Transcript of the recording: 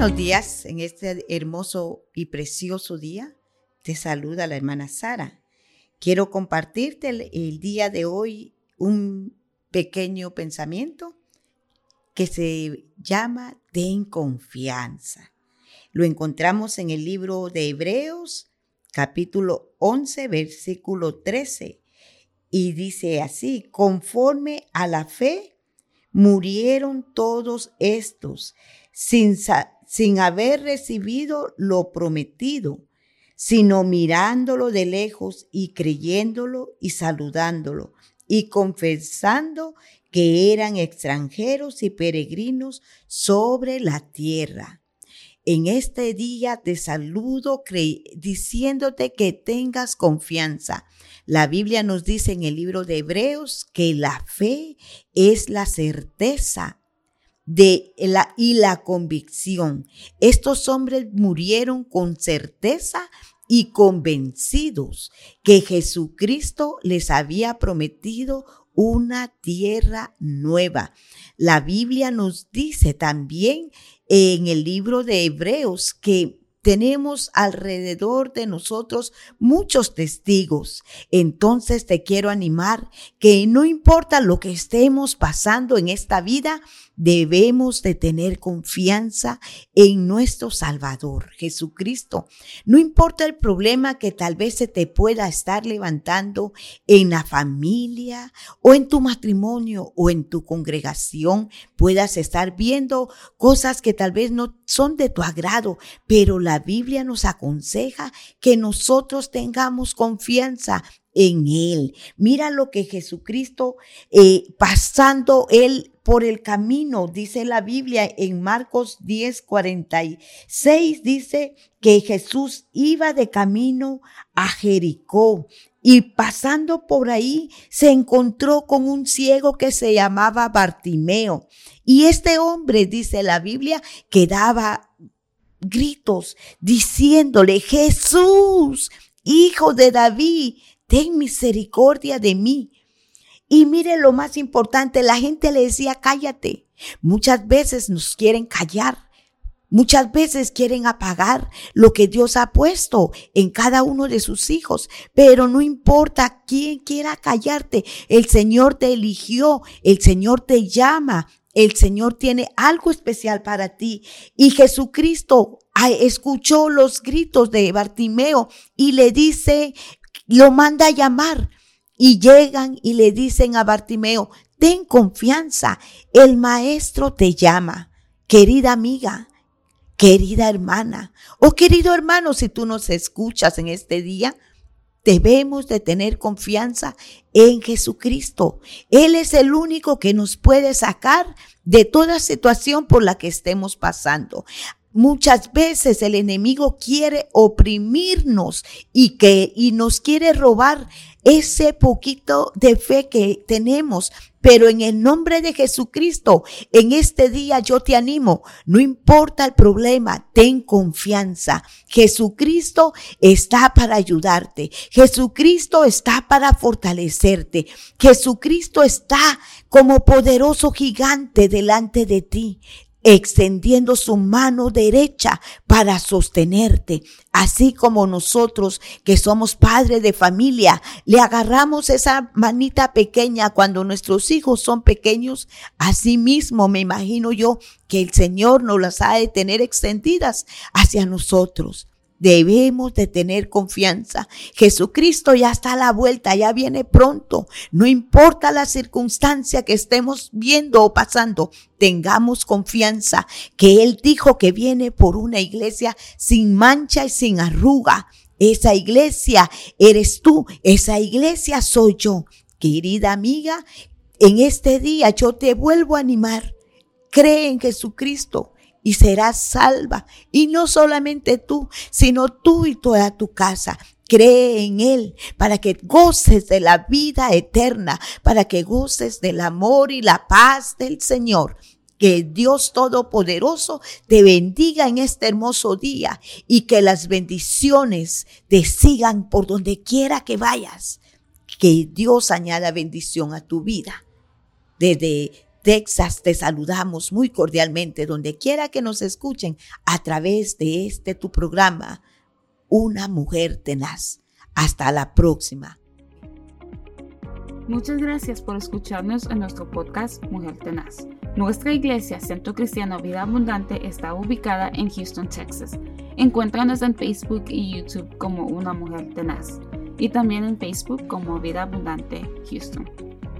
buenos días en este hermoso y precioso día. Te saluda la hermana Sara. Quiero compartirte el, día de hoy un pequeño pensamiento que se llama Ten confianza. Lo encontramos en el libro de Hebreos, capítulo 11, versículo 13. Y dice así, conforme a la fe, murieron todos estos sin, sin haber recibido lo prometido, sino mirándolo de lejos y creyéndolo y saludándolo y confesando que eran extranjeros y peregrinos sobre la tierra. En este día te saludo diciéndote que tengas confianza. La Biblia nos dice en el libro de Hebreos que la fe es la certeza de la, y la convicción. Estos hombres murieron con certeza y convencidos que Jesucristo les había prometido una tierra nueva. La Biblia nos dice también en el libro de Hebreos que tenemos alrededor de nosotros muchos testigos. Entonces te quiero animar que no importa lo que estemos pasando en esta vida, debemos de tener confianza en nuestro Salvador, Jesucristo. No importa el problema que tal vez se te pueda estar levantando en la familia o en tu matrimonio o en tu congregación, puedas estar viendo cosas que tal vez no son de tu agrado, pero la Biblia nos aconseja que nosotros tengamos confianza en Él. Mira lo que Jesucristo, eh, pasando Él por el camino, dice la Biblia en Marcos 10, 46, dice que Jesús iba de camino a Jericó y pasando por ahí se encontró con un ciego que se llamaba Bartimeo. Y este hombre, dice la Biblia, que daba gritos diciéndole, Jesús, hijo de David, ten misericordia de mí. Y mire lo más importante, la gente le decía, cállate. Muchas veces nos quieren callar. Muchas veces quieren apagar lo que Dios ha puesto en cada uno de sus hijos, pero no importa quién quiera callarte, el Señor te eligió, el Señor te llama, el Señor tiene algo especial para ti. Y Jesucristo escuchó los gritos de Bartimeo y le dice, lo manda a llamar y llegan y le dicen a Bartimeo, ten confianza, el maestro te llama, querida amiga, querida hermana o querido hermano, si tú nos escuchas en este día, debemos de tener confianza en Jesucristo. Él es el único que nos puede sacar de toda situación por la que estemos pasando. Muchas veces el enemigo quiere oprimirnos y que y nos quiere robar ese poquito de fe que tenemos. Pero en el nombre de Jesucristo, en este día yo te animo, no importa el problema, ten confianza. Jesucristo está para ayudarte. Jesucristo está para fortalecerte. Jesucristo está como poderoso gigante delante de ti extendiendo su mano derecha para sostenerte, así como nosotros que somos padres de familia, le agarramos esa manita pequeña cuando nuestros hijos son pequeños, así mismo me imagino yo que el Señor nos las ha de tener extendidas hacia nosotros. Debemos de tener confianza. Jesucristo ya está a la vuelta, ya viene pronto. No importa la circunstancia que estemos viendo o pasando, tengamos confianza que Él dijo que viene por una iglesia sin mancha y sin arruga. Esa iglesia eres tú, esa iglesia soy yo. Querida amiga, en este día yo te vuelvo a animar. Cree en Jesucristo y serás salva. Y no solamente tú, sino tú y toda tu casa. Cree en Él para que goces de la vida eterna, para que goces del amor y la paz del Señor. Que Dios Todopoderoso te bendiga en este hermoso día y que las bendiciones te sigan por donde quiera que vayas. Que Dios añada bendición a tu vida. Desde Texas, te saludamos muy cordialmente, donde quiera que nos escuchen, a través de este tu programa, Una Mujer Tenaz. Hasta la próxima. Muchas gracias por escucharnos en nuestro podcast Mujer Tenaz. Nuestra iglesia, Centro Cristiano Vida Abundante, está ubicada en Houston, Texas. Encuéntranos en Facebook y YouTube como Una Mujer Tenaz y también en Facebook como Vida Abundante Houston.